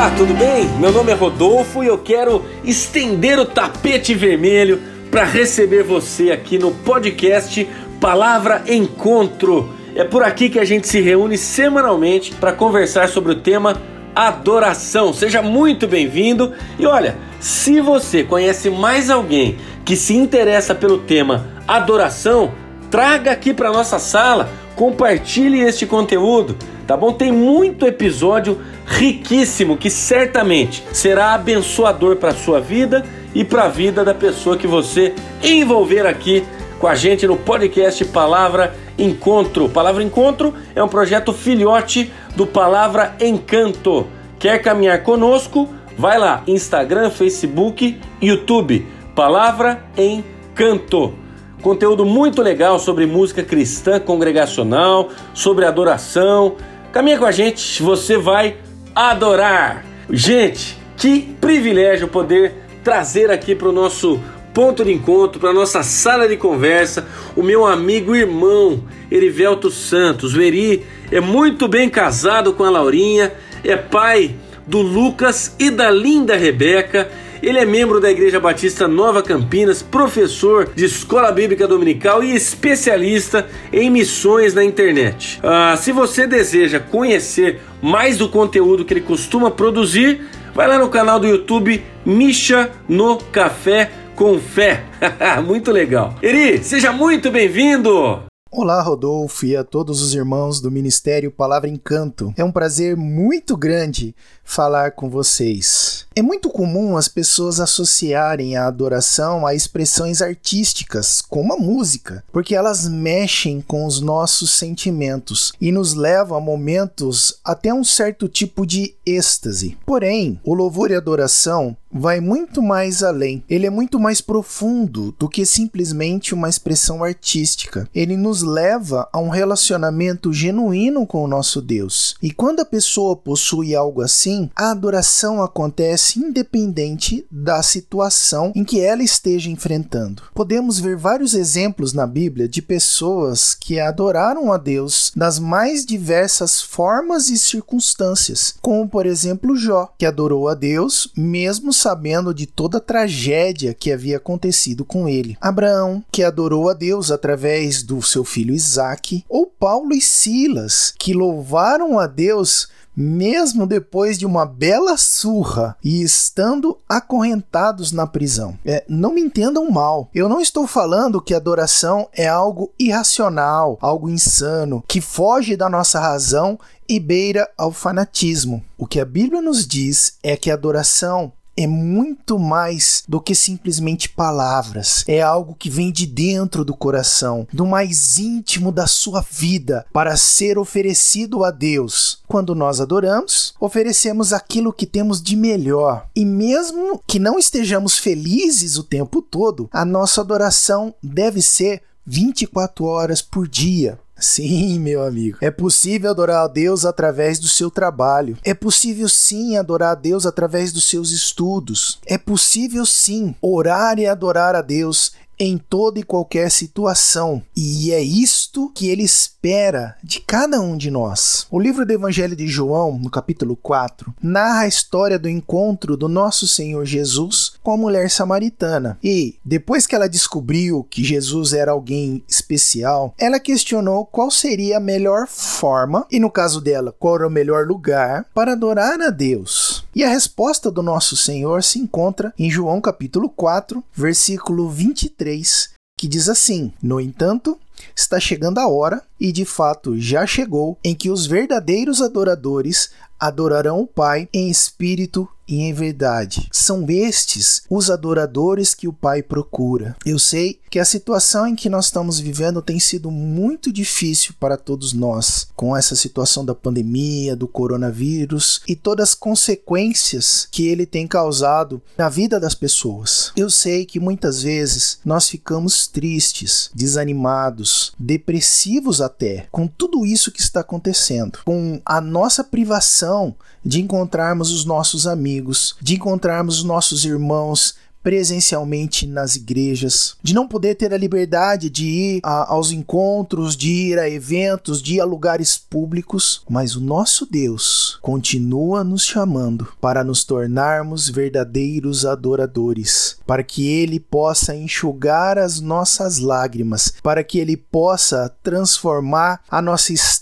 Olá, tudo bem? Meu nome é Rodolfo e eu quero estender o tapete vermelho para receber você aqui no podcast Palavra Encontro. É por aqui que a gente se reúne semanalmente para conversar sobre o tema adoração. Seja muito bem-vindo. E olha, se você conhece mais alguém que se interessa pelo tema adoração, traga aqui para nossa sala, compartilhe este conteúdo, tá bom? Tem muito episódio riquíssimo que certamente será abençoador para sua vida e para a vida da pessoa que você envolver aqui com a gente no podcast Palavra Encontro. Palavra Encontro é um projeto filhote do Palavra Encanto. Quer caminhar conosco? Vai lá, Instagram, Facebook, YouTube. Palavra Encanto. Conteúdo muito legal sobre música cristã congregacional, sobre adoração. Caminha com a gente, você vai adorar. Gente, que privilégio poder trazer aqui para o nosso ponto de encontro, para nossa sala de conversa, o meu amigo irmão Erivelto Santos. O Eri é muito bem casado com a Laurinha, é pai do Lucas e da linda Rebeca. Ele é membro da Igreja Batista Nova Campinas, professor de escola bíblica dominical e especialista em missões na internet. Ah, se você deseja conhecer mais do conteúdo que ele costuma produzir, vai lá no canal do YouTube Misha no Café com Fé. muito legal. Eri, seja muito bem-vindo! Olá, Rodolfo, e a todos os irmãos do Ministério Palavra Encanto. É um prazer muito grande falar com vocês. É muito comum as pessoas associarem a adoração a expressões artísticas, como a música, porque elas mexem com os nossos sentimentos e nos levam a momentos até um certo tipo de êxtase. Porém, o louvor e adoração vai muito mais além. Ele é muito mais profundo do que simplesmente uma expressão artística. Ele nos leva a um relacionamento genuíno com o nosso Deus. E quando a pessoa possui algo assim, a adoração acontece independente da situação em que ela esteja enfrentando. Podemos ver vários exemplos na Bíblia de pessoas que adoraram a Deus nas mais diversas formas e circunstâncias, como por exemplo Jó, que adorou a Deus mesmo sabendo de toda a tragédia que havia acontecido com ele. Abraão, que adorou a Deus através do seu filho Isaque, ou Paulo e Silas, que louvaram a Deus mesmo depois de uma bela surra e estando acorrentados na prisão. É, não me entendam mal, eu não estou falando que adoração é algo irracional, algo insano, que foge da nossa razão e beira ao fanatismo. O que a Bíblia nos diz é que a adoração é muito mais do que simplesmente palavras. É algo que vem de dentro do coração, do mais íntimo da sua vida, para ser oferecido a Deus. Quando nós adoramos, oferecemos aquilo que temos de melhor. E mesmo que não estejamos felizes o tempo todo, a nossa adoração deve ser 24 horas por dia. Sim, meu amigo. É possível adorar a Deus através do seu trabalho. É possível sim adorar a Deus através dos seus estudos. É possível sim orar e adorar a Deus em toda e qualquer situação. E é isto que ele espera de cada um de nós. O livro do Evangelho de João, no capítulo 4, narra a história do encontro do nosso Senhor Jesus com a mulher samaritana. E, depois que ela descobriu que Jesus era alguém especial, ela questionou qual seria a melhor forma, e no caso dela, qual era o melhor lugar para adorar a Deus. E a resposta do nosso Senhor se encontra em João capítulo 4, versículo 23, que diz assim: No entanto, está chegando a hora, e de fato já chegou, em que os verdadeiros adoradores adorarão o Pai em espírito e em verdade. São estes os adoradores que o Pai procura. Eu sei que a situação em que nós estamos vivendo tem sido muito difícil para todos nós, com essa situação da pandemia, do coronavírus e todas as consequências que ele tem causado na vida das pessoas. Eu sei que muitas vezes nós ficamos tristes, desanimados, depressivos até, com tudo isso que está acontecendo, com a nossa privação de encontrarmos os nossos amigos, de encontrarmos os nossos irmãos presencialmente nas igrejas, de não poder ter a liberdade de ir a, aos encontros, de ir a eventos, de ir a lugares públicos, mas o nosso Deus continua nos chamando para nos tornarmos verdadeiros adoradores, para que Ele possa enxugar as nossas lágrimas, para que Ele possa transformar a nossa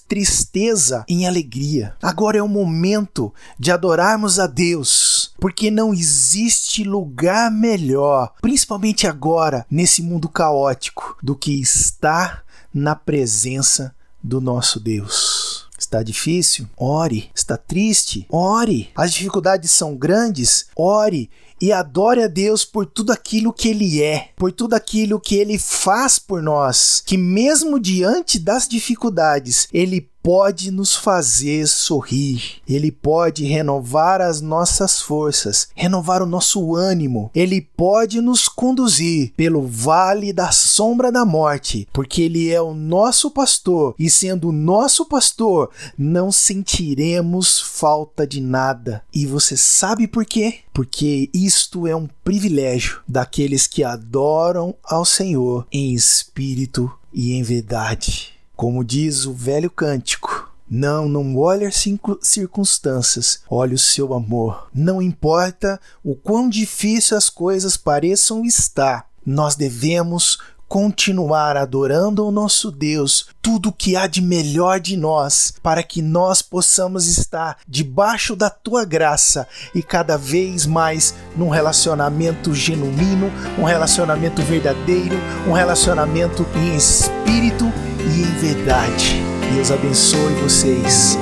tristeza em alegria. Agora é o momento de adorarmos a Deus, porque não existe lugar melhor, principalmente agora, nesse mundo caótico, do que estar na presença do nosso Deus. Está difícil? Ore. Está triste? Ore. As dificuldades são grandes? Ore e adore a Deus por tudo aquilo que Ele é, por tudo aquilo que Ele faz por nós, que mesmo diante das dificuldades, Ele pode nos fazer sorrir, Ele pode renovar as nossas forças, renovar o nosso ânimo, Ele pode nos conduzir pelo vale da sombra da morte, porque Ele é o nosso pastor e, sendo o nosso pastor, não sentiremos falta de nada. E você sabe por quê? Porque isto é um privilégio daqueles que adoram ao Senhor em espírito e em verdade. Como diz o velho cântico, não, não olhe as circunstâncias, olhe o seu amor. Não importa o quão difícil as coisas pareçam estar, nós devemos continuar adorando o nosso Deus, tudo que há de melhor de nós, para que nós possamos estar debaixo da tua graça e cada vez mais num relacionamento genuíno, um relacionamento verdadeiro, um relacionamento em espírito e em verdade. Deus abençoe vocês.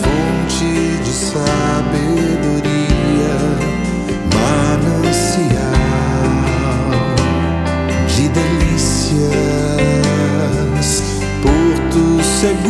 Fonte de sabedoria, manancial de delícias, porto seguro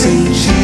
See Jesus.